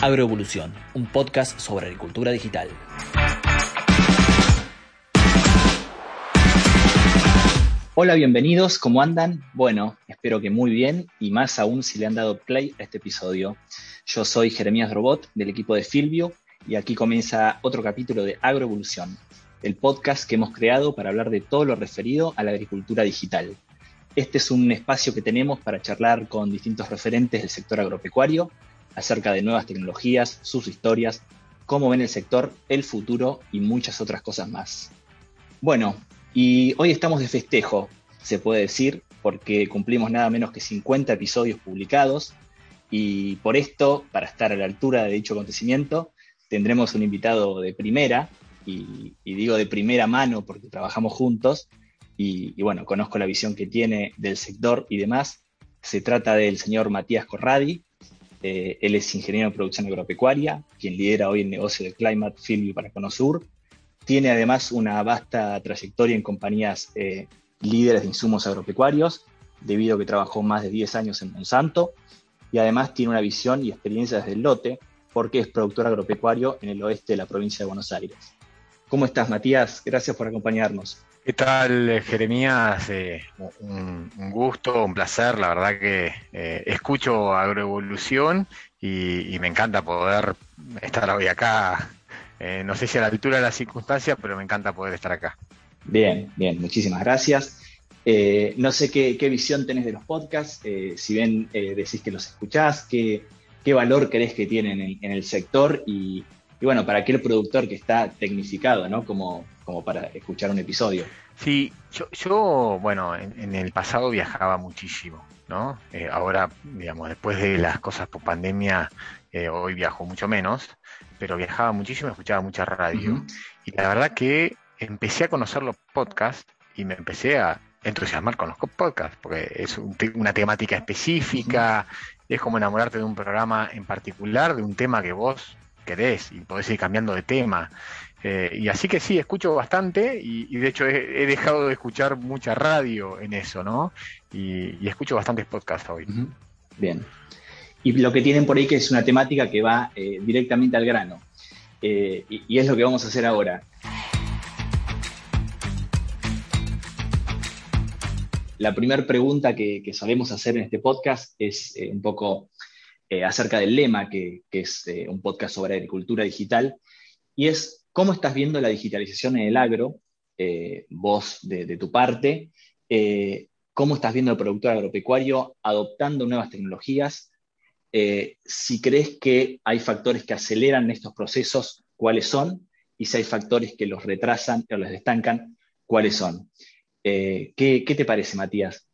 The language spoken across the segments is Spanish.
Agroevolución, un podcast sobre agricultura digital. Hola, bienvenidos, ¿cómo andan? Bueno, espero que muy bien y más aún si le han dado play a este episodio. Yo soy Jeremías Robot del equipo de Filvio y aquí comienza otro capítulo de Agroevolución, el podcast que hemos creado para hablar de todo lo referido a la agricultura digital. Este es un espacio que tenemos para charlar con distintos referentes del sector agropecuario acerca de nuevas tecnologías, sus historias, cómo ven el sector, el futuro y muchas otras cosas más. Bueno, y hoy estamos de festejo, se puede decir, porque cumplimos nada menos que 50 episodios publicados y por esto, para estar a la altura de dicho acontecimiento, tendremos un invitado de primera, y, digo de primera mano porque trabajamos juntos, y, y, bueno, conozco la visión que tiene del sector y demás. Se trata del señor Matías Corradi, eh, él es ingeniero en producción agropecuaria, quien lidera hoy el negocio de Climate Field para Conosur. Tiene además una vasta trayectoria en compañías eh, líderes de insumos agropecuarios, debido a que trabajó más de 10 años en Monsanto. Y además tiene una visión y experiencia desde el lote, porque es productor agropecuario en el oeste de la provincia de Buenos Aires. ¿Cómo estás, Matías? Gracias por acompañarnos. ¿Qué tal, Jeremías? Eh, un, gusto, un placer. La verdad que eh, escucho Agroevolución y, me encanta poder estar hoy acá. Eh, no sé si a la altura de las circunstancias, pero me encanta poder estar acá. Bien, bien, muchísimas gracias. no sé qué, visión tenés de los podcasts, si bien decís que los escuchás, qué, qué valor crees que tienen en, el sector y, y bueno, para aquel productor que está tecnificado, ¿no? Como, como para escuchar un episodio. Sí, yo, yo bueno, en, el pasado viajaba muchísimo, ¿no? Eh, ahora, digamos, después de las cosas por pandemia, eh, hoy viajo mucho menos, pero viajaba muchísimo, escuchaba mucha radio. Y la verdad que empecé a conocer los podcasts y me empecé a entusiasmar con los podcasts, porque es una temática específica, es como enamorarte de un programa en particular, de un tema que vos querés y podés ir cambiando de tema. Eh, y así que sí, escucho bastante y, de hecho he, dejado de escuchar mucha radio en eso, ¿no? Y, escucho bastantes podcasts hoy. Bien. Y lo que tienen por ahí que es una temática que va eh, directamente al grano. Eh, y, es lo que vamos a hacer ahora. La primera pregunta que, que, solemos hacer en este podcast es un poco eh, acerca del lema, que, es eh, un podcast sobre agricultura digital, y es cómo estás viendo la digitalización en el agro, eh, vos de, tu parte, cómo estás viendo el productor agropecuario adoptando nuevas tecnologías, si crees que hay factores que aceleran estos procesos, cuáles son, y si hay factores que los retrasan o los estancan, cuáles son. ¿qué, ¿Qué te parece, Matías?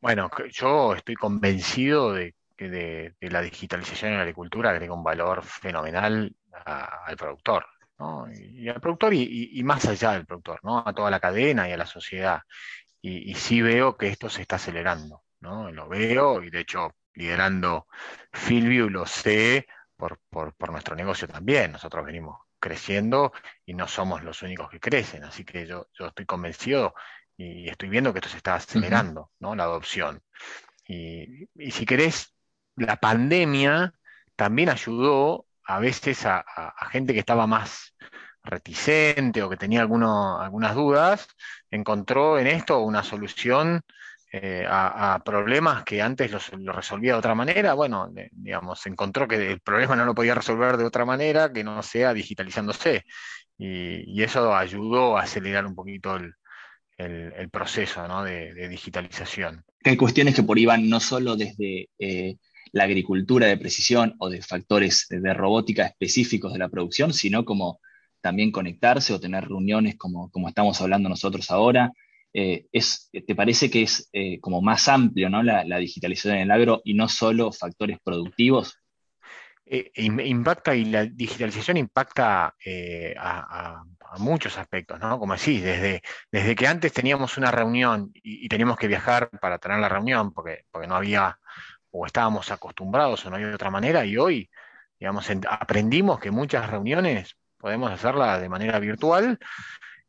Bueno, yo estoy convencido de de, la digitalización en la agricultura agrega un valor fenomenal al productor, y, al productor y, más allá del productor, ¿no? a toda la cadena y a la sociedad. Y, sí veo que esto se está acelerando, ¿no? lo veo y de hecho liderando Filview lo sé por, nuestro negocio también. Nosotros venimos creciendo y no somos los únicos que crecen, así que yo, yo estoy convencido y estoy viendo que esto se está acelerando, ¿no? La adopción. Y, y, si querés, la pandemia también ayudó a veces a, gente que estaba más reticente o que tenía algunas dudas, encontró en esto una solución eh, a, problemas que antes los, resolvía de otra manera. Bueno, digamos, encontró que el problema no lo podía resolver de otra manera que no sea digitalizándose. Y, eso ayudó a acelerar un poquito el, proceso de, digitalización. Hay cuestiones que por ahí van no solo desde eh, la agricultura de precisión o de factores de robótica específicos de la producción, sino como también conectarse o tener reuniones como, como estamos hablando nosotros ahora. Eh, es, ¿Te parece que es eh, como más amplio ¿no? la, digitalización en el agro y no solo factores productivos? Eh, impacta y la digitalización impacta a, muchos aspectos, ¿no? Como decís, desde, desde que antes teníamos una reunión y, y, teníamos que viajar para tener la reunión, porque, porque no había o estábamos acostumbrados o no hay otra manera y hoy, digamos, aprendimos que muchas reuniones podemos hacerlas de manera virtual,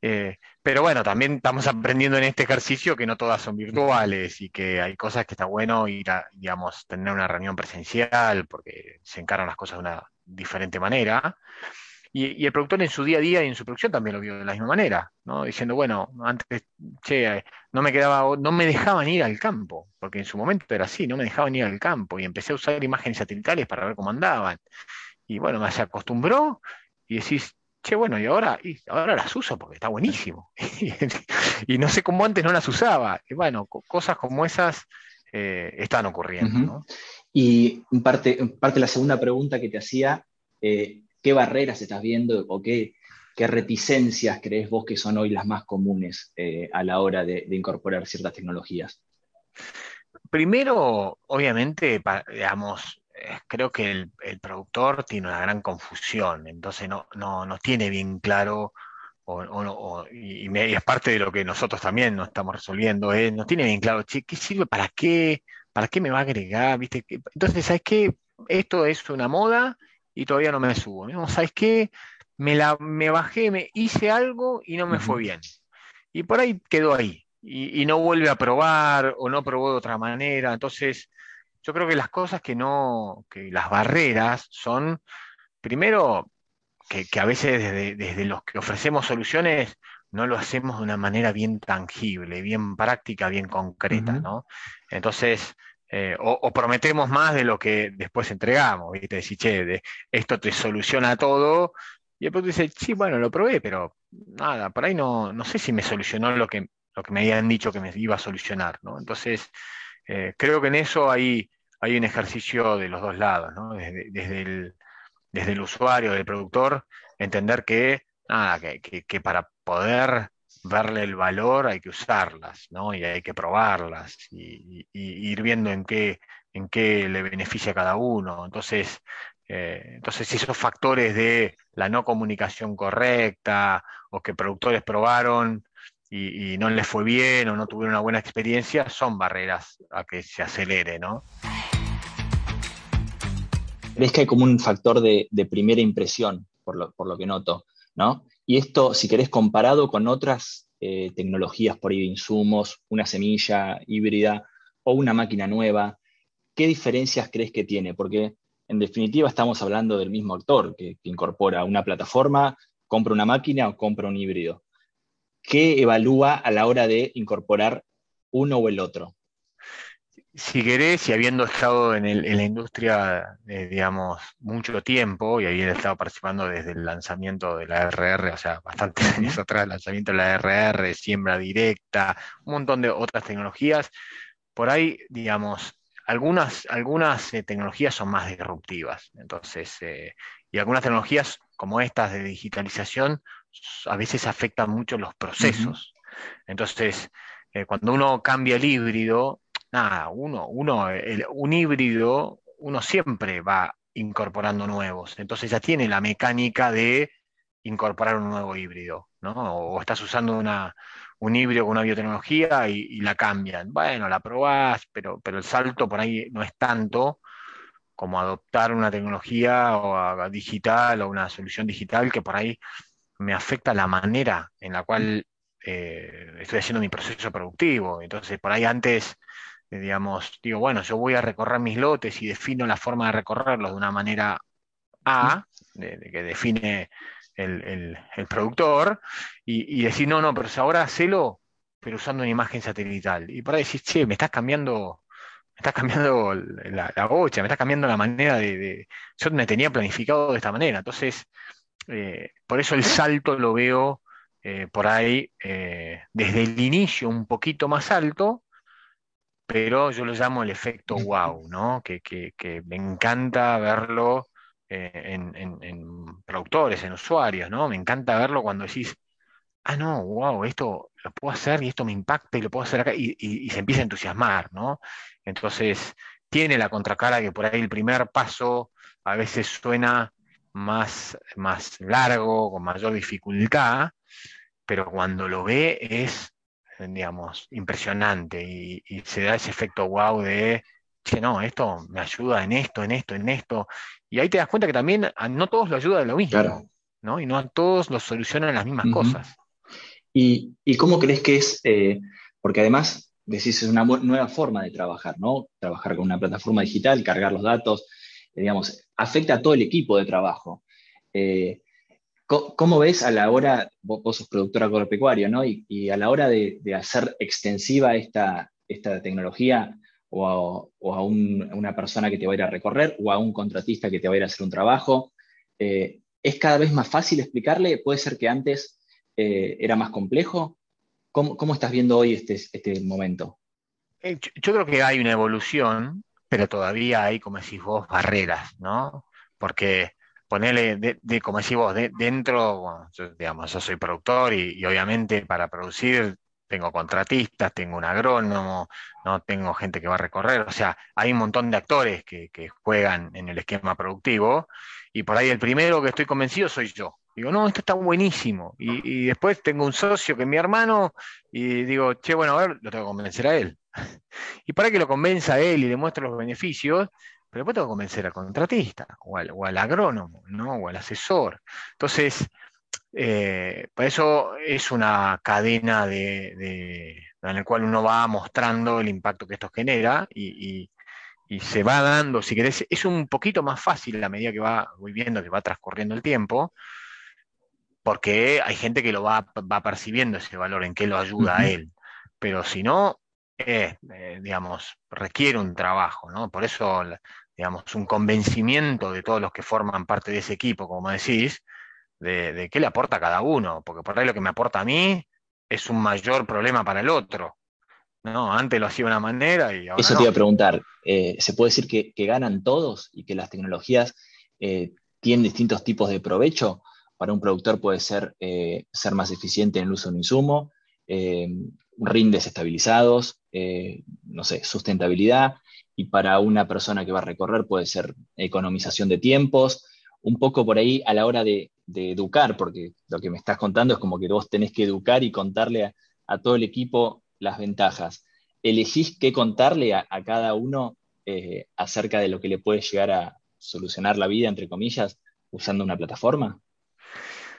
eh, pero bueno, también estamos aprendiendo en este ejercicio que no todas son virtuales y que hay cosas que está bueno ir a, digamos, tener una reunión presencial porque se encaran las cosas de una diferente manera. Y, el productor en su día a día y en su producción también lo vio de la misma manera, ¿no? Diciendo, bueno, antes, che, no me quedaba, no me dejaban ir al campo, porque en su momento era así, no me dejaban ir al campo y empecé a usar imágenes satelitales para ver cómo andaban. Y bueno, me se acostumbró y decís, che, bueno, y ahora, y ahora las uso porque está buenísimo. y no sé cómo antes no las usaba. Y bueno, cosas como esas eh, están ocurriendo. Y parte, parte la segunda pregunta que te hacía, eh, ¿Qué barreras estás viendo o qué, reticencias crees vos que son hoy las más comunes eh, a la hora de, incorporar ciertas tecnologías? Primero, obviamente, digamos, eh, creo que el, productor tiene una gran confusión, entonces no, no, tiene bien claro, y, es parte de lo que nosotros también nos estamos resolviendo, eh, no tiene bien claro, ¿qué sirve? ¿Para qué? ¿Para qué me va a agregar? ¿Viste? Entonces, ¿sabes qué? Esto es una moda y todavía no me subo. ¿no? ¿Sabes qué? Me, la, me bajé, me hice algo y no me fue bien. Y por ahí quedó ahí. Y, no vuelve a probar o no probó de otra manera. Entonces, yo creo que las cosas que no, que las barreras son, primero, que, a veces desde, desde, los que ofrecemos soluciones no lo hacemos de una manera bien tangible, bien práctica, bien concreta, ¿no? Entonces, eh, o, prometemos más de lo que después entregamos, ¿viste? Decir, che, esto te soluciona todo, y después dice, sí, bueno, lo probé, pero nada, por ahí no, no sé si me solucionó lo que, lo que me habían dicho que me iba a solucionar, ¿no? Entonces, eh, creo que en eso hay, hay un ejercicio de los dos lados. Desde, desde, el, usuario, del productor, entender que, nada, que para poder verle el valor hay que usarlas, ¿no? Y hay que probarlas y, ir viendo en qué, en qué le beneficia a cada uno. Entonces, eh, entonces, esos factores de la no comunicación correcta o que productores probaron y, no les fue bien o no tuvieron una buena experiencia, son barreras a que se acelere, ¿no? ¿Ves que hay como un factor de, primera impresión, por lo, por lo que noto, ¿no? Y esto, si querés, comparado con otras eh, tecnologías por ahí de insumos, una semilla híbrida o una máquina nueva, ¿qué diferencias crees que tiene? Porque en definitiva estamos hablando del mismo actor que, incorpora una plataforma, compra una máquina o compra un híbrido. ¿Qué evalúa a la hora de incorporar uno o el otro? Si querés, y habiendo estado en, la industria, eh, digamos, mucho tiempo, y habiendo estado participando desde el lanzamiento de la RR, o sea, bastante años atrás, el lanzamiento de la RR, siembra directa, un montón de otras tecnologías, por ahí, digamos, algunas, algunas eh, tecnologías son más disruptivas, entonces, eh, y algunas tecnologías como estas de digitalización a veces afectan mucho los procesos. Entonces, cuando uno cambia el híbrido, nada, uno, uno, un híbrido, uno siempre va incorporando nuevos. Entonces ya tiene la mecánica de incorporar un nuevo híbrido, ¿no? O, estás usando una, un híbrido con una biotecnología y, la cambian. Bueno, la probás, pero, pero el salto por ahí no es tanto como adoptar una tecnología o digital o una solución digital que por ahí me afecta la manera en la cual eh, estoy haciendo mi proceso productivo. Entonces, por ahí antes digamos, digo, bueno, yo voy a recorrer mis lotes y defino la forma de recorrerlos de una manera A, que define el, productor, y, decir, no, no, pero ahora hacelo, pero usando una imagen satelital. Y por ahí decís, che, me estás cambiando, me estás cambiando la, bocha, me estás cambiando la manera de, Yo me tenía planificado de esta manera. Entonces, eh, por eso el salto lo veo eh, por ahí eh, desde el inicio un poquito más alto pero yo lo llamo el efecto wow, ¿no? Que, me encanta verlo eh, en, productores, en usuarios, ¿no? Me encanta verlo cuando decís, ah, no, wow, esto lo puedo hacer y esto me impacta y lo puedo hacer acá, y, se empieza a entusiasmar, ¿no? Entonces, tiene la contracara que por ahí el primer paso a veces suena más, más largo, con mayor dificultad, pero cuando lo ve es digamos, impresionante y, se da ese efecto wow de, che, no, esto me ayuda en esto, en esto, en esto. Y ahí te das cuenta que también no todos lo ayuda de lo mismo, ¿no? Y no a todos lo solucionan las mismas cosas. ¿Y, cómo crees que es? Eh, porque además, decís, es una nueva forma de trabajar, ¿no? Trabajar con una plataforma digital, cargar los datos, eh, digamos, afecta a todo el equipo de trabajo. Eh, ¿Cómo ves a la hora, vos, sos productor agropecuario, ¿no? Y, a la hora de, hacer extensiva esta, esta tecnología o a, una persona que te va a ir a recorrer o a un contratista que te va a ir a hacer un trabajo, ¿es cada vez más fácil explicarle? ¿Puede ser que antes eh, era más complejo? ¿Cómo, estás viendo hoy este, este momento? Eh, yo, creo que hay una evolución, pero todavía hay, como decís vos, barreras, ¿no? Porque ponerle, de, como decís vos, dentro, yo, digamos, yo soy productor y, obviamente para producir tengo contratistas, tengo un agrónomo, no tengo gente que va a recorrer, o sea, hay un montón de actores que, juegan en el esquema productivo y por ahí el primero que estoy convencido soy yo. Digo, no, esto está buenísimo. Y, después tengo un socio que es mi hermano y digo, che, bueno, a ver, lo tengo que convencer a él. y para que lo convenza a él y le muestre los beneficios, pero después tengo que convencer al contratista o al, agrónomo, ¿no? O al asesor. Entonces, eh, por eso es una cadena de, en la cual uno va mostrando el impacto que esto genera y, y, se va dando, si querés, es un poquito más fácil a medida que va, voy viendo que va transcurriendo el tiempo, porque hay gente que lo va, percibiendo ese valor, en qué lo ayuda a él. Pero si no, eh, digamos, requiere un trabajo, ¿no? Por eso, digamos, un convencimiento de todos los que forman parte de ese equipo, como decís, de, qué le aporta a cada uno, porque por ahí lo que me aporta a mí es un mayor problema para el otro. No, antes lo hacía de una manera y ahora. Eso te iba a preguntar. Eh, ¿Se puede decir que, ganan todos y que las tecnologías eh, tienen distintos tipos de provecho? Para un productor puede ser eh, ser más eficiente en el uso de un insumo, rindes estabilizados, no sé, sustentabilidad. Y para una persona que va a recorrer puede ser economización de tiempos. Un poco por ahí a la hora de, educar, porque lo que me estás contando es como que vos tenés que educar y contarle a, todo el equipo las ventajas. ¿Elegís qué contarle a, cada uno acerca de lo que le puede llegar a solucionar la vida, entre comillas, usando una plataforma?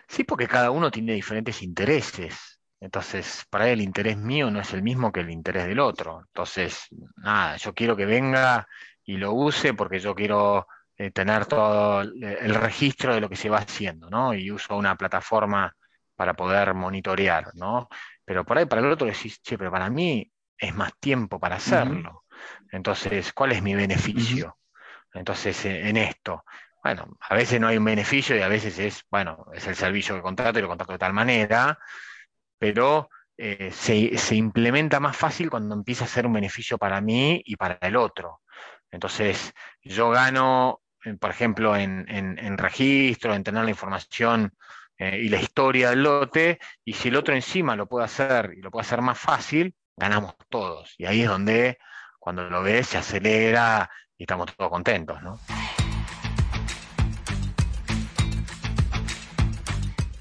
Sí, porque cada uno tiene diferentes intereses. Entonces, para él el interés mío no es el mismo que el interés del otro. Entonces, nada, yo quiero que venga y lo use porque yo quiero eh, tener todo el registro de lo que se va haciendo, ¿no? Y uso una plataforma para poder monitorear, ¿no? Pero por ahí para el otro decís, che, pero para mí es más tiempo para hacerlo. Entonces, ¿cuál es mi beneficio? Entonces, en esto, bueno, a veces no hay un beneficio y a veces es, bueno, es el servicio que contrato y lo contrato de tal manera, pero eh, se, implementa más fácil cuando empieza a ser un beneficio para mí y para el otro. Entonces, yo gano, eh, por ejemplo, en, registro, en tener la información eh, y la historia del lote, y si el otro encima lo puede hacer y lo puede hacer más fácil, ganamos todos. Y ahí es donde, cuando lo ves, se acelera y estamos todos contentos, ¿no?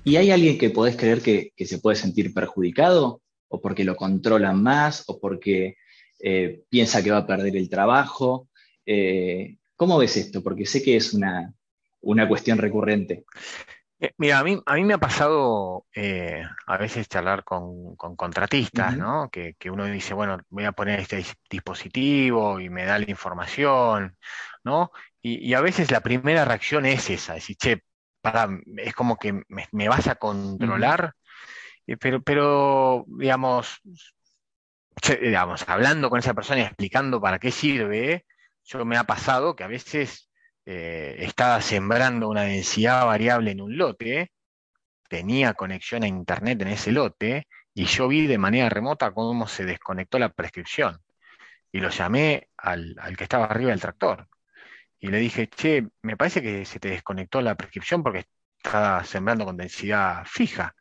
¿Y hay alguien que podés creer que, se puede sentir perjudicado? ¿O porque lo controlan más? ¿O porque eh, piensa que va a perder el trabajo? Eh, ¿Cómo ves esto? Porque sé que es una, cuestión recurrente. Eh, mira, a mí, a mí me ha pasado a veces charlar con, contratistas, ¿no? Que, uno dice, bueno, voy a poner este dispositivo y me da la información, ¿no? Y, y, a veces la primera reacción es esa, decir, che, es como que me, vas a controlar, pero, pero digamos, digamos, hablando con esa persona y explicando para qué sirve, yo me ha pasado que a veces eh, estaba sembrando una densidad variable en un lote, tenía conexión a internet en ese lote, y yo vi de manera remota cómo se desconectó la prescripción. Y lo llamé al, al que estaba arriba del tractor y le dije, che, me parece que se te desconectó la prescripción porque está sembrando con densidad fija.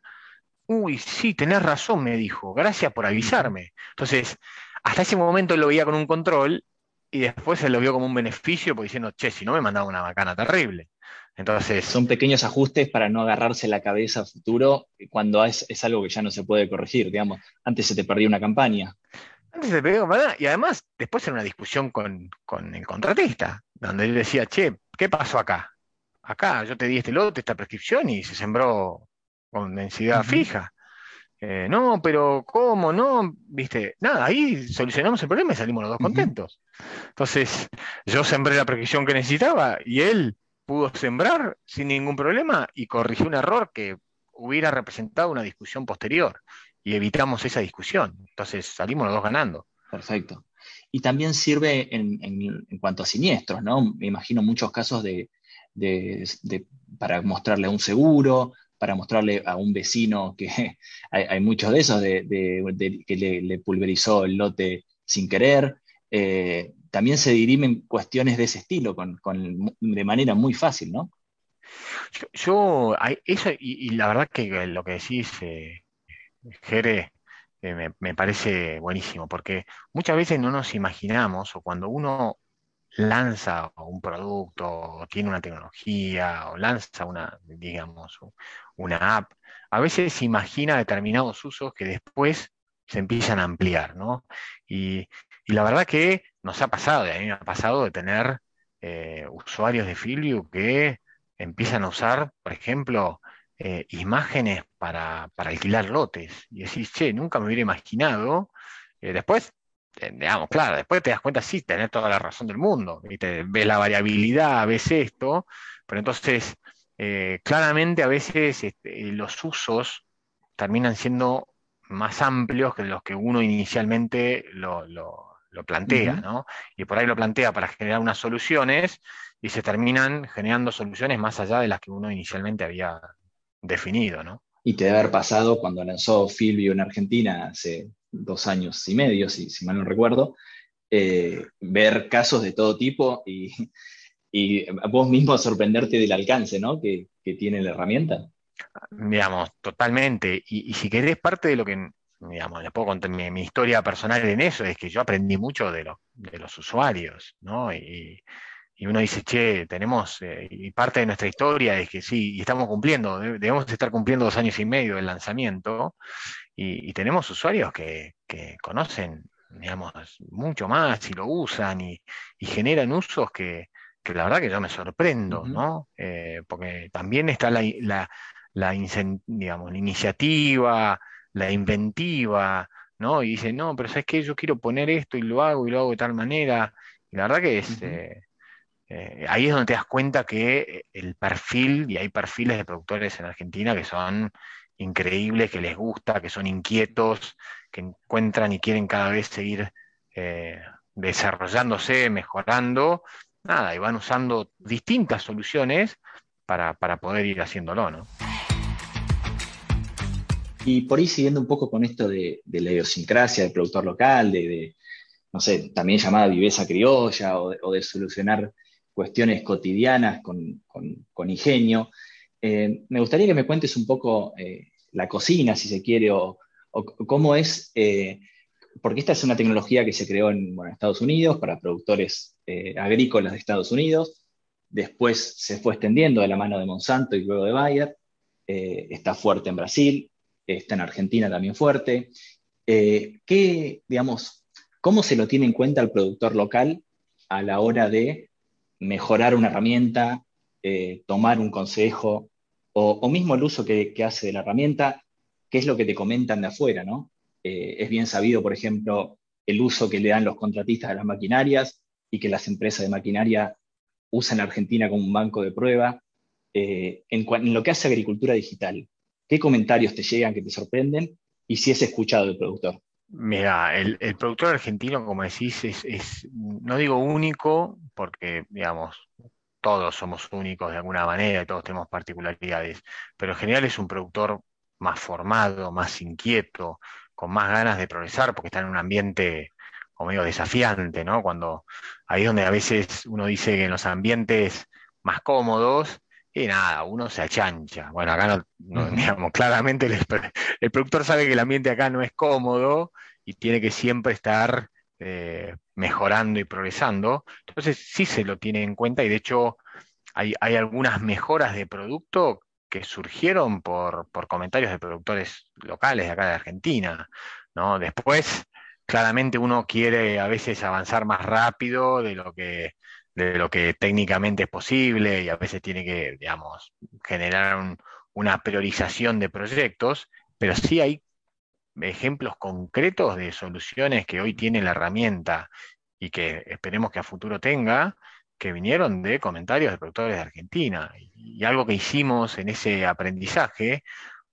Uy, sí, tenés razón, me dijo, gracias por avisarme. Entonces, hasta ese momento lo veía con un control y después se lo vio como un beneficio, porque diciendo, che, si no me mandaba una bacana terrible. Entonces. Son pequeños ajustes para no agarrarse la cabeza a futuro cuando es, es, algo que ya no se puede corregir, digamos. Antes se te perdía una campaña. Antes se te perdía una y además después era una discusión con, con el contratista donde él decía, che, ¿qué pasó acá? Acá yo te di este lote, esta prescripción y se sembró con densidad fija. eh, no, pero ¿cómo? No, viste, nada, ahí solucionamos el problema y salimos los dos contentos. Entonces, yo sembré la precisión que necesitaba y él pudo sembrar sin ningún problema y corrigió un error que hubiera representado una discusión posterior y evitamos esa discusión. Entonces salimos los dos ganando. Perfecto. Y también sirve en, cuanto a siniestros, ¿no? Me imagino muchos casos de, para mostrarle un seguro, para mostrarle a un vecino que hay, muchos de esos de, que le, pulverizó el lote sin querer. Eh, también se dirimen cuestiones de ese estilo con, de manera muy fácil, ¿no? Yo, eso, y, la verdad que lo que decís, eh, Jere, me, parece buenísimo, porque muchas veces no nos imaginamos, o cuando uno lanza un producto, o tiene una tecnología, o lanza una, digamos, una app, a veces se imagina determinados usos que después se empiezan a ampliar, ¿no? Y, la verdad que nos ha pasado, y a mí me ha pasado de tener eh, usuarios de Filview que empiezan a usar, por ejemplo, eh, imágenes para, alquilar lotes. Y decís, che, nunca me hubiera imaginado. Eh, después, eh, digamos, claro, después te das cuenta, sí, tenés toda la razón del mundo. Y te, ves la variabilidad, ves esto, pero entonces, claramente a veces este, los usos terminan siendo más amplios que los que uno inicialmente lo, plantea, ¿no? Y por ahí lo plantea para generar unas soluciones y se terminan generando soluciones más allá de las que uno inicialmente había definido, ¿no? Y te debe haber pasado cuando lanzó Filvio en Argentina hace dos años y medio, si, si mal no recuerdo, eh, ver casos de todo tipo y, y, vos mismo sorprenderte del alcance ¿no? que, tiene la herramienta. Digamos, totalmente. Y, si querés, parte de lo que, digamos, les puedo contar mi, historia personal en eso, es que yo aprendí mucho de, de los usuarios, ¿no? Y, y uno dice, che, tenemos, eh, y parte de nuestra historia es que sí, y estamos cumpliendo, debemos estar cumpliendo dos años y medio del lanzamiento, y, tenemos usuarios que, conocen, digamos, mucho más y lo usan y, generan usos que, la verdad que yo me sorprendo, ¿no? Eh, porque también está la, la, la, digamos, la iniciativa, la inventiva, ¿no? Y dice, no, pero ¿sabes qué? Yo quiero poner esto y lo hago y lo hago de tal manera. Y la verdad que es, eh, ahí es donde te das cuenta que eh, el perfil, y hay perfiles de productores en Argentina que son increíbles, que les gusta, que son inquietos, que encuentran y quieren cada vez seguir eh, desarrollándose, mejorando, nada, y van usando distintas soluciones para, poder ir haciéndolo, ¿no? Y por ahí siguiendo un poco con esto de, la idiosincrasia del productor local, de, no sé, también llamada viveza criolla o de solucionar cuestiones cotidianas con, ingenio. Eh, me gustaría que me cuentes un poco eh, la cocina, si se quiere, o, cómo es, eh, porque esta es una tecnología que se creó en Estados Unidos para productores agrícolas de Estados Unidos, después se fue extendiendo de la mano de Monsanto y luego de Bayer, está fuerte en Brasil, está en Argentina también fuerte. ¿qué, digamos, ¿Cómo se lo tiene en cuenta el productor local a la hora de mejorar una herramienta, eh, tomar un consejo, o, mismo el uso que, hace de la herramienta, qué es lo que te comentan de afuera, ¿no? Eh, es bien sabido, por ejemplo, el uso que le dan los contratistas a las maquinarias y que las empresas de maquinaria usan Argentina como un banco de prueba. Eh, en, lo que hace agricultura digital, ¿qué comentarios te llegan que te sorprenden y si es escuchado el productor? Mira, el, productor argentino, como decís, es, no digo único, porque, digamos, todos somos únicos de alguna manera y todos tenemos particularidades, pero en general es un productor más formado, más inquieto, con más ganas de progresar, porque está en un ambiente como medio desafiante, ¿no? Cuando ahí es donde a veces uno dice que en los ambientes más cómodos y nada, uno se achancha. Bueno, acá no, digamos, claramente el, productor sabe que el ambiente acá no es cómodo y tiene que siempre estar eh, mejorando y progresando. Entonces sí se lo tiene en cuenta y de hecho hay, algunas mejoras de producto que surgieron por, por, comentarios de productores locales de acá de Argentina. ¿no? Después, claramente uno quiere a veces avanzar más rápido de lo que de lo que técnicamente es posible y a veces tiene que, digamos, generar una priorización de proyectos, pero sí hay ejemplos concretos de soluciones que hoy tiene la herramienta y que esperemos que a futuro tenga, que vinieron de comentarios de productores de Argentina. Y, algo que hicimos en ese aprendizaje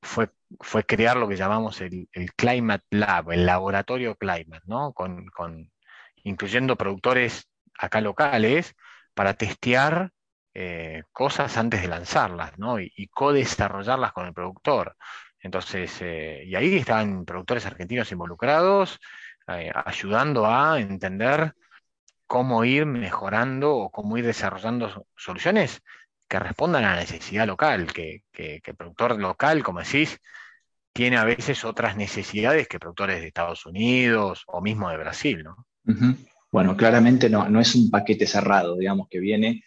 fue, fue crear lo que llamamos el, Climate Lab, el laboratorio Climate, ¿no? Con, incluyendo productores acá locales para testear eh, cosas antes de lanzarlas, ¿no? Y, co-desarrollarlas con el productor. Entonces, eh, y ahí están productores argentinos involucrados, eh, ayudando a entender cómo ir mejorando o cómo ir desarrollando soluciones que respondan a la necesidad local, que, el productor local, como decís, tiene a veces otras necesidades que productores de Estados Unidos o mismo de Brasil, ¿no? Bueno, claramente no, no es un paquete cerrado, digamos, que viene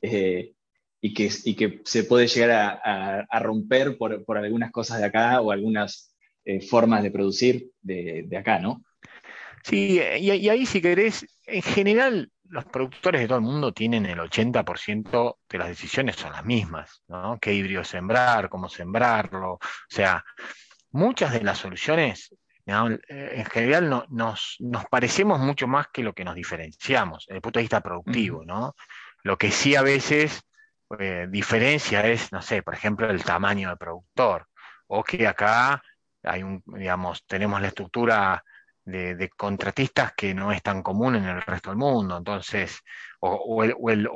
eh, y, que, que se puede llegar a, romper por, algunas cosas de acá o algunas eh, formas de producir de, de acá, ¿no? Sí, y, ahí si querés, en general los productores de todo el mundo tienen el 80% de las decisiones son las mismas, ¿no? ¿Qué híbrido sembrar? ¿Cómo sembrarlo? O sea, muchas de las soluciones en general no, nos, nos, parecemos mucho más que lo que nos diferenciamos desde el punto de vista productivo, ¿no? Lo que sí a veces eh, diferencia es, no sé, por ejemplo, el tamaño del productor, o que acá hay un, digamos, tenemos la estructura de, contratistas que no es tan común en el resto del mundo, entonces, o,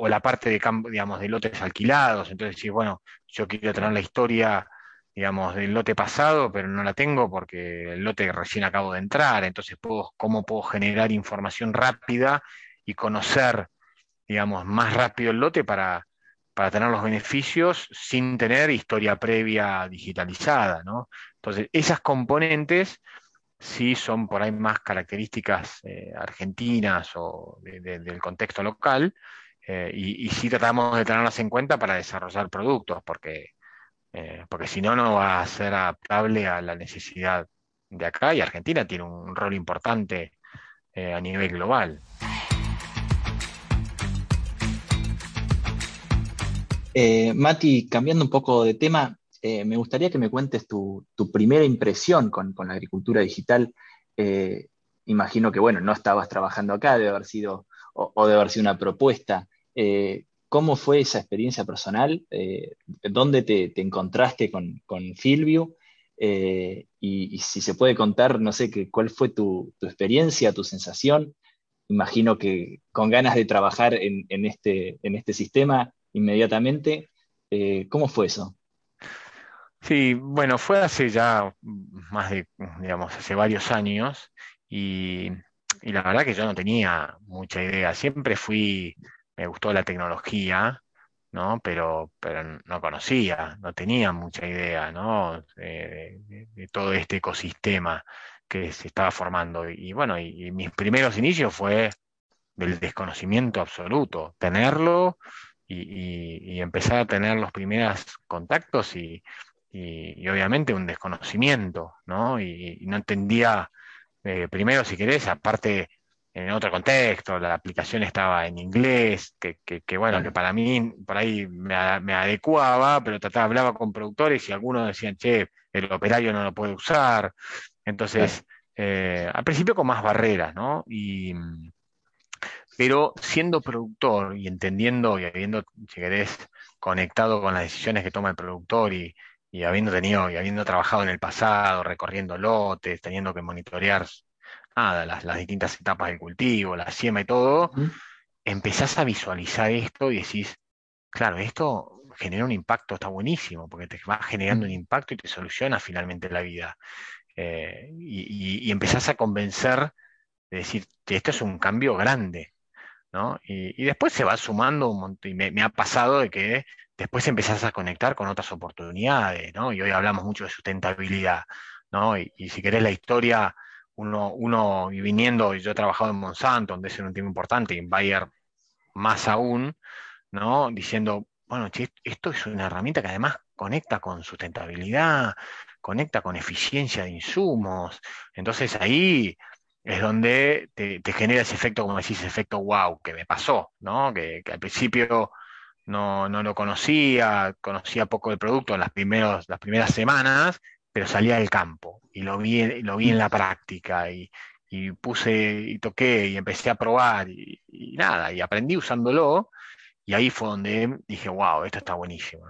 la parte de, digamos, de lotes alquilados, entonces, si bueno, yo quiero tener la historia, digamos, del lote pasado, pero no la tengo porque el lote recién acabo de entrar, entonces, puedo, ¿cómo puedo generar información rápida y conocer, digamos, más rápido el lote para, para tener los beneficios sin tener historia previa digitalizada, ¿no? Entonces, esas componentes sí son por ahí más características eh, argentinas o del contexto local, eh, y, sí tratamos de tenerlas en cuenta para desarrollar productos, porque, eh, porque si no, no va a ser adaptable a la necesidad de acá, y Argentina tiene un rol importante a nivel global. Mati, cambiando un poco de tema, eh, me gustaría que me cuentes tu, primera impresión con, la agricultura digital. Eh, imagino que, bueno, no estabas trabajando acá, debe haber sido, o, debe haber sido una propuesta. Eh, ¿Cómo fue esa experiencia personal? ¿Dónde te, encontraste con, con Filvio? Y, si se puede contar, no sé, que, cuál fue tu, experiencia, tu sensación. Imagino que con ganas de trabajar en, este, en este sistema inmediatamente. ¿Cómo fue eso? Sí, bueno, fue hace ya más de, digamos, hace varios años y, la verdad que yo no tenía mucha idea. Siempre fui, me gustó la tecnología, ¿no? Pero, pero no conocía, no tenía mucha idea, ¿no? De, todo este ecosistema que se estaba formando. Y, bueno, y, mis primeros inicios fue del desconocimiento absoluto, tenerlo y, empezar a tener los primeros contactos y y, obviamente un desconocimiento, ¿no? Y, no entendía, eh, primero, si querés, aparte en otro contexto, la aplicación estaba en inglés, que, que, bueno, que para mí por ahí me, adecuaba, pero trataba, hablaba con productores y algunos decían, che, el operario no lo puede usar. Entonces, eh, al principio con más barreras, ¿no? Y, pero siendo productor y entendiendo y habiendo, si querés, conectado con las decisiones que toma el productor y, y habiendo tenido y habiendo trabajado en el pasado, recorriendo lotes, teniendo que monitorear nada, las, distintas etapas del cultivo, la siembra y todo, empezás a visualizar esto y decís, claro, esto genera un impacto, está buenísimo, porque te va generando un impacto y te soluciona finalmente la vida. Eh, y, empezás a convencer de decir que esto es un cambio grande. ¿no? Y, después se va sumando un montón, y me, ha pasado de que después empezás a conectar con otras oportunidades, ¿no? Y hoy hablamos mucho de sustentabilidad, ¿no? Y, si querés la historia, uno, uno y viniendo, yo he trabajado en Monsanto, donde es un tema importante, y en Bayer más aún, ¿no? Diciendo, bueno, esto es una herramienta que además conecta con sustentabilidad, conecta con eficiencia de insumos. Entonces ahí es donde te, genera ese efecto, como decís, ese efecto wow, que me pasó, ¿no? que al principio no, no lo conocía, conocía poco el producto en las, primeros, las primeras semanas, pero salí al campo y lo vi, lo vi en la práctica y, puse y toqué y empecé a probar y, nada, y aprendí usándolo. Y ahí fue donde dije, wow, esto está buenísimo.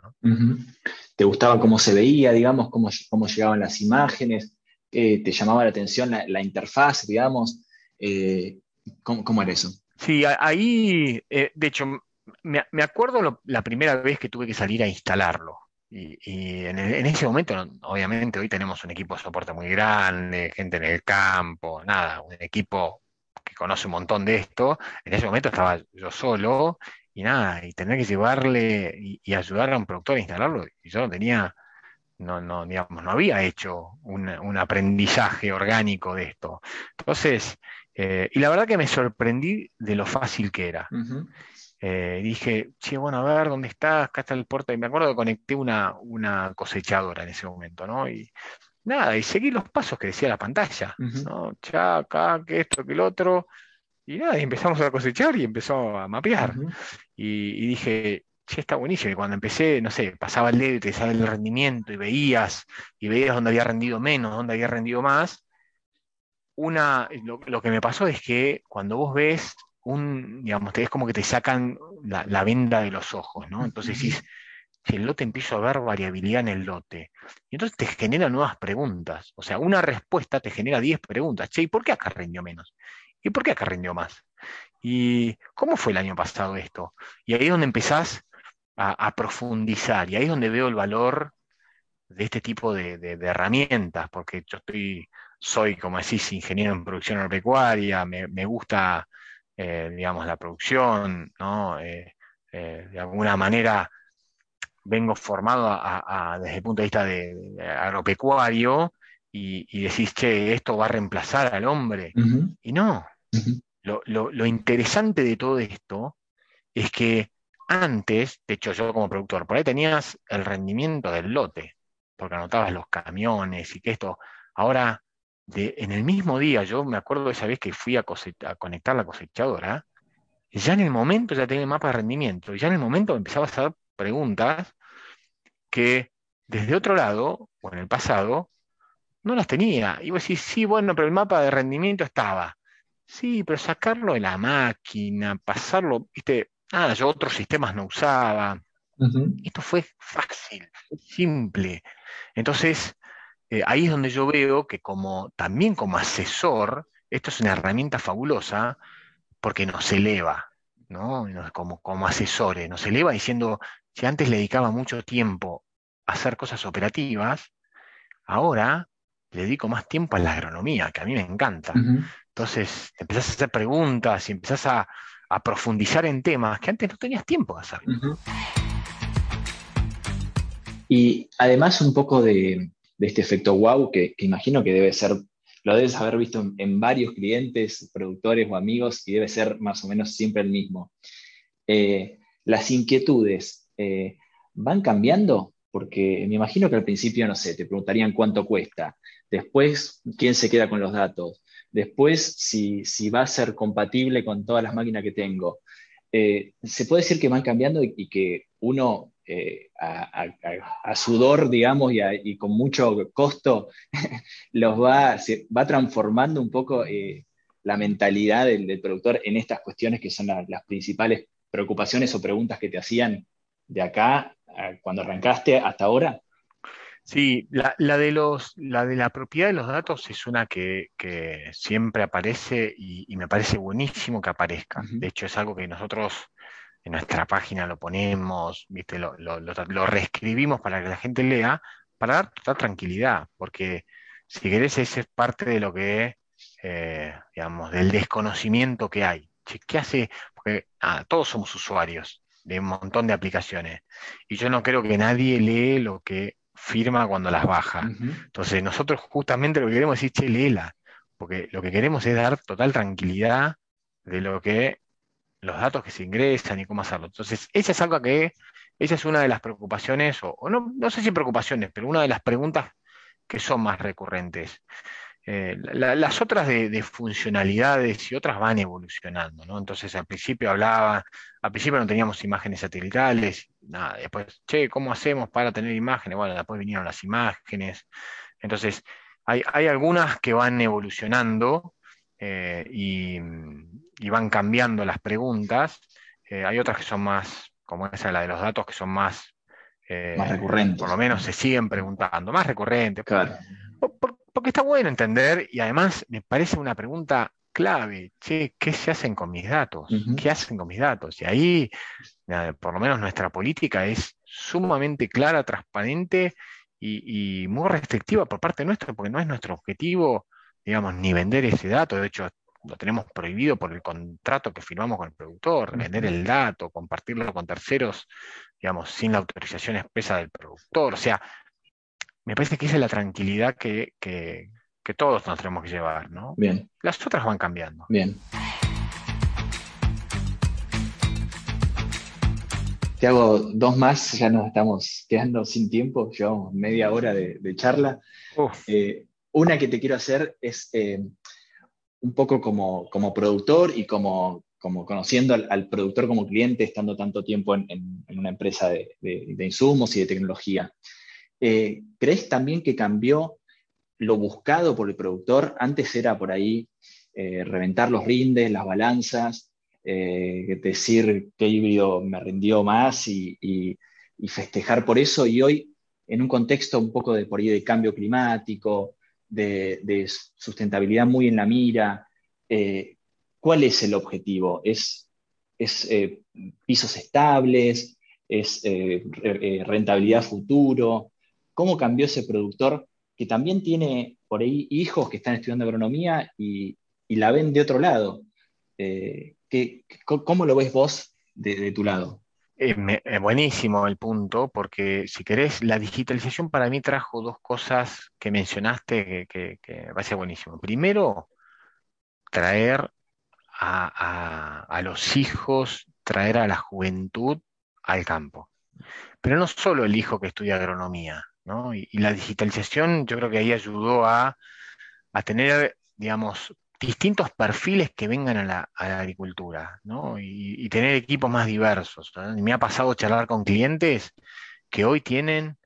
¿Te gustaba cómo se veía, digamos, cómo, cómo llegaban las imágenes? Eh, ¿Te llamaba la atención la, interfaz, digamos? Eh, ¿cómo, era eso? Sí, ahí, eh, de hecho, me, acuerdo la primera vez que tuve que salir a instalarlo. Y, en, ese momento, obviamente, hoy tenemos un equipo de soporte muy grande, gente en el campo, nada, un equipo que conoce un montón de esto. En ese momento estaba yo solo y nada, y tener que llevarle y, ayudar a un productor a instalarlo, y yo no tenía, no, no, digamos, no había hecho un, aprendizaje orgánico de esto. Entonces, eh, y la verdad que me sorprendí de lo fácil que era. Eh, dije, che, bueno, a ver, ¿dónde está? Acá está el puerto. Y me acuerdo que conecté una, una cosechadora en ese momento, ¿no? Y nada, y seguí los pasos que decía la pantalla, ¿no? Cha, acá, que esto, que el otro. Y nada, y empezamos a cosechar y empezó a mapear. y, dije, che, está buenísimo. Y cuando empecé, no sé, pasaba el dedo y te sale el rendimiento y veías, y veías dónde había rendido menos, dónde había rendido más. Una, lo que me pasó es que cuando vos ves un, digamos, te es como que te sacan la, venda de los ojos, ¿no? Entonces decís, si el lote empiezo a ver variabilidad en el lote. Y entonces te genera nuevas preguntas. O sea, una respuesta te genera 10 preguntas. Che, ¿y por qué acá rindió menos? ¿Y por qué acá rindió más? ¿Y cómo fue el año pasado esto? Y ahí es donde empezás a, profundizar. Y ahí es donde veo el valor de este tipo de, herramientas, porque yo estoy, soy, como decís, ingeniero en producción agropecuaria, me, me gusta eh, digamos, la producción, ¿no? Eh, eh, de alguna manera vengo formado desde el punto de vista de, agropecuario y, decís, che, esto va a reemplazar al hombre. Y no. lo, interesante de todo esto es que antes, de hecho yo como productor, por ahí tenías el rendimiento del lote, porque anotabas los camiones y que esto, ahora en el mismo día, yo me acuerdo de esa vez que fui a, conectar la cosechadora, ya en el momento ya tenía el mapa de rendimiento, y ya en el momento empezaba a hacer preguntas que desde otro lado, o en el pasado, no las tenía. Y vos decís, sí, bueno, pero el mapa de rendimiento estaba. Sí, pero sacarlo de la máquina, pasarlo, viste, nada, yo otros sistemas no usaba. Esto fue fácil, simple. Entonces, eh, ahí es donde yo veo que como también como asesor, esto es una herramienta fabulosa porque nos eleva, ¿no? Como, como asesores, nos eleva diciendo, si antes le dedicaba mucho tiempo a hacer cosas operativas, ahora le dedico más tiempo a la agronomía, que a mí me encanta. Entonces, empezás a hacer preguntas y empezás a, profundizar en temas que antes no tenías tiempo de hacer. Y además un poco de, de este efecto wow que, imagino que debe ser, lo debes haber visto en, varios clientes, productores o amigos y debe ser más o menos siempre el mismo. Eh, las inquietudes eh, van cambiando porque me imagino que al principio, no sé, te preguntarían cuánto cuesta, después quién se queda con los datos, después si, si va a ser compatible con todas las máquinas que tengo. Eh, se puede decir que van cambiando y que uno eh, a, sudor, digamos, y, con mucho costo, los va, va transformando un poco eh, la mentalidad del, productor en estas cuestiones que son las principales preocupaciones o preguntas que te hacían de acá, cuando arrancaste hasta ahora? Sí, la, de los, la de la propiedad de los datos es una que, siempre aparece y, me parece buenísimo que aparezca. De hecho, es algo que nosotros en nuestra página lo ponemos, ¿viste? Lo, reescribimos para que la gente lea, para dar total tranquilidad, porque si querés, ese es parte de lo que, eh, digamos, del desconocimiento que hay. ¿Qué hace? Porque todos somos usuarios de un montón de aplicaciones, y yo no creo que nadie lee lo que firma cuando las baja. Entonces, nosotros justamente lo que queremos es decir, che, léela, porque lo que queremos es dar total tranquilidad de lo que los datos que se ingresan y cómo hacerlo. Entonces, esa es algo que, esa es una de las preocupaciones, o, no, no, sé si preocupaciones, pero una de las preguntas que son más recurrentes. Eh, las otras de, funcionalidades y otras van evolucionando, ¿no? Entonces, al principio hablaba, al principio no teníamos imágenes satelitales, nada, después, che, ¿cómo hacemos para tener imágenes? Bueno, después vinieron las imágenes, Entonces, hay, algunas que van evolucionando eh, y, van cambiando las preguntas. Eh, hay otras que son más, como esa, la de los datos, que son más... más recurrentes. Por lo menos se siguen preguntando, más recurrentes. Claro. porque está bueno entender y además me parece una pregunta clave, che, ¿qué se hacen con mis datos? ¿Qué hacen con mis datos? Y ahí, por lo menos nuestra política es sumamente clara, transparente y, muy restrictiva por parte nuestra, porque no es nuestro objetivo, digamos, ni vender ese dato. De hecho, lo tenemos prohibido por el contrato que firmamos con el productor, vender el dato, compartirlo con terceros, digamos, sin la autorización expresa del productor. O sea, me parece que esa es la tranquilidad que, que todos nos tenemos que llevar, ¿no? Bien. Las otras van cambiando. Bien. Te hago dos más, ya nos estamos quedando sin tiempo, llevamos media hora de, charla. Eh, una que te quiero hacer es eh, un poco como, como, productor y como, como conociendo al, productor como cliente, estando tanto tiempo en, una empresa de, insumos y de tecnología. Eh, ¿Crees también que cambió lo buscado por el productor. Antes era por ahí eh, reventar los rindes, las balanzas, decir qué híbrido me rindió más y, festejar por eso. Y hoy, en un contexto un poco de por ahí de cambio climático, de, sustentabilidad muy en la mira, eh, ¿cuál es el objetivo? ¿Es, es pisos estables? ¿Es rentabilidad futuro? ¿Cómo cambió ese productor que también tiene por ahí hijos que están estudiando agronomía y, la ven de otro lado. Eh, ¿Cómo lo ves vos de, tu lado? Es buenísimo el punto, porque si querés, la digitalización para mí trajo dos cosas que mencionaste que, va a ser buenísimo. Primero, traer a, los hijos, traer a la juventud al campo. Pero no solo el hijo que estudia agronomía, y, la digitalización yo creo que ahí ayudó a, tener, digamos, distintos perfiles que vengan a la, agricultura, Y, tener equipos más diversos. Me ha pasado charlar con clientes que hoy tienen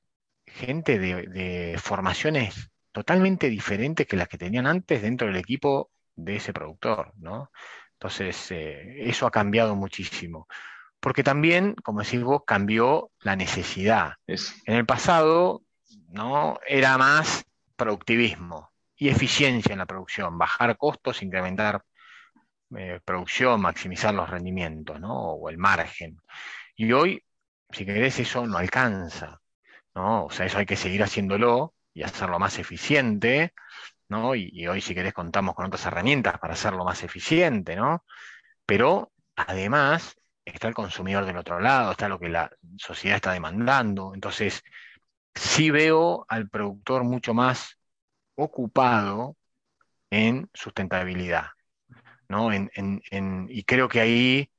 gente de, formaciones totalmente diferentes que las que tenían antes dentro del equipo de ese productor, ¿no? Entonces, eh, eso ha cambiado muchísimo. Porque también, como decís vos, cambió la necesidad. En el pasado, ¿no? Era más productivismo y eficiencia en la producción, bajar costos, incrementar eh, producción, maximizar los rendimientos, O el margen. Y hoy, si querés, eso no alcanza, ¿no? O sea, eso hay que seguir haciéndolo y hacerlo más eficiente, ¿no? Y, hoy, si querés, contamos con otras herramientas para hacerlo más eficiente, ¿no? Pero además está el consumidor del otro lado, está lo que la sociedad está demandando. Entonces, sí veo al productor mucho más ocupado en sustentabilidad. ¿no? y creo que ahí,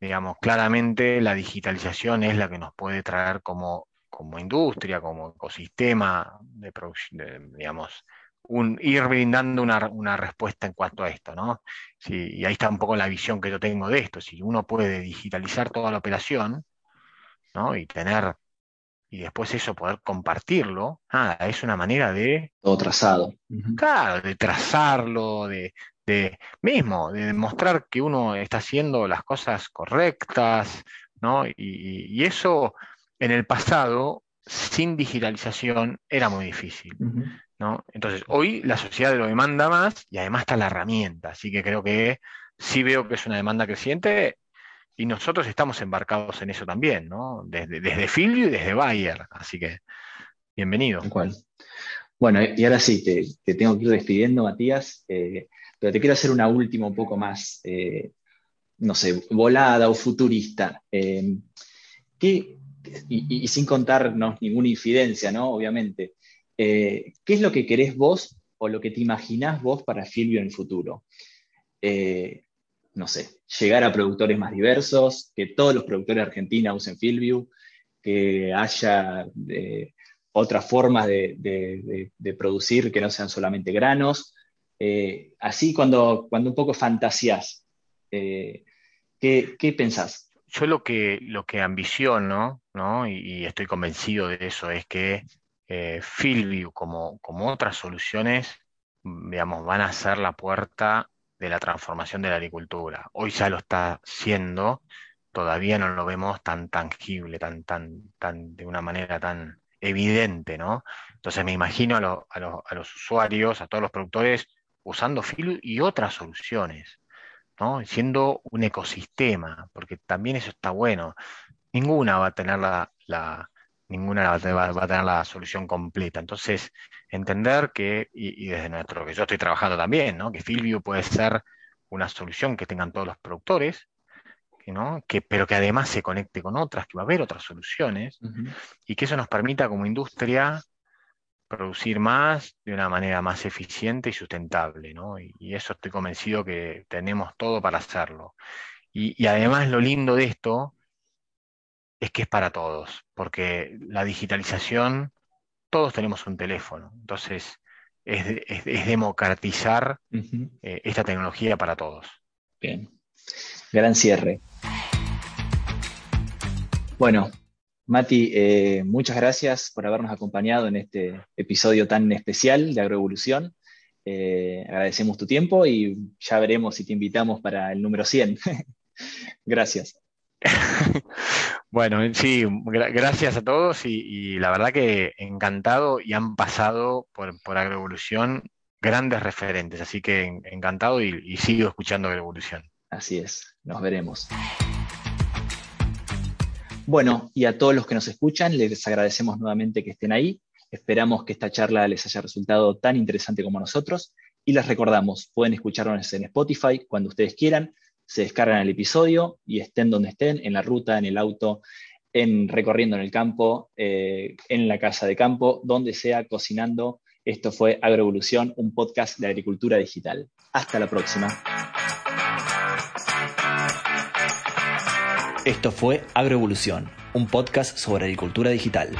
digamos, claramente la digitalización es la que nos puede traer como, como industria, como ecosistema de producción, digamos, un, ir brindando una, respuesta en cuanto a esto, ¿no? y ahí está un poco la visión que yo tengo de esto. Si uno puede digitalizar toda la operación, ¿no? Y tener y después eso poder compartirlo, ah, es una manera de... Todo trazado. Claro, de trazarlo, de, mismo, de demostrar que uno está haciendo las cosas correctas, ¿no? Y, eso en el pasado, sin digitalización, era muy difícil, ¿no? Entonces, hoy la sociedad lo demanda más y además está la herramienta, así que creo que sí veo que es una demanda creciente y nosotros estamos embarcados en eso también, ¿no? Desde, desde y desde Bayer. Así que, bienvenido. Bueno, y ahora sí, te, tengo que ir despidiendo, Matías, eh, pero te quiero hacer una última un poco más, eh, no sé, volada o futurista. Eh, y, sin contarnos ninguna infidencia, ¿no? Obviamente. ¿Qué es lo que querés vos o lo que te imaginás vos para Filvio en el futuro? No sé, llegar a productores más diversos, que todos los productores de Argentina usen FieldView, que haya eh, otras formas de, producir que no sean solamente granos. Eh, así cuando, cuando un poco fantasías, eh, ¿qué, pensás? Yo lo que, lo que ambiciono, ¿no? y, estoy convencido de eso, es que Fieldview como, como otras soluciones, digamos, van a ser la puerta de la transformación de la agricultura. Hoy ya lo está siendo, todavía no lo vemos tan tangible, tan, tan, tan, de una manera tan evidente, ¿no? Entonces me imagino a, a, los usuarios, a todos los productores, usando Fieldview y otras soluciones, ¿no? Siendo un ecosistema, porque también eso está bueno. Ninguna va a tener la, ninguna va, a tener la solución completa. Entonces, entender que, y, desde nuestro, que yo estoy trabajando también, ¿no? que Filvio puede ser una solución que tengan todos los productores, ¿no? que, pero que además se conecte con otras, que va a haber otras soluciones, y que eso nos permita como industria producir más de una manera más eficiente y sustentable, ¿no? Y, eso estoy convencido que tenemos todo para hacerlo. y además lo lindo de esto es que es para todos, porque la digitalización, todos tenemos un teléfono, entonces es, democratizar eh, esta tecnología para todos. Bien, gran cierre. Bueno, Mati, eh, muchas gracias por habernos acompañado en este episodio tan especial de Agroevolución. Eh, agradecemos tu tiempo y ya veremos si te invitamos para el número 100. gracias. Bueno, sí, gracias a todos y, la verdad que encantado y han pasado por, por Agroevolución grandes referentes, así que encantado y, sigo escuchando Agroevolución. Así es, nos veremos. Bueno, y a todos los que nos escuchan, les agradecemos nuevamente que estén ahí. Esperamos que esta charla les haya resultado tan interesante como nosotros y les recordamos, pueden escucharnos en Spotify cuando ustedes quieran se descargan el episodio y estén donde estén, en la ruta, en el auto, en recorriendo en el campo, eh, en la casa de campo, donde sea, cocinando. Esto fue Agroevolución, un podcast de agricultura digital. Hasta la próxima. Esto fue Agroevolución, un podcast sobre agricultura digital.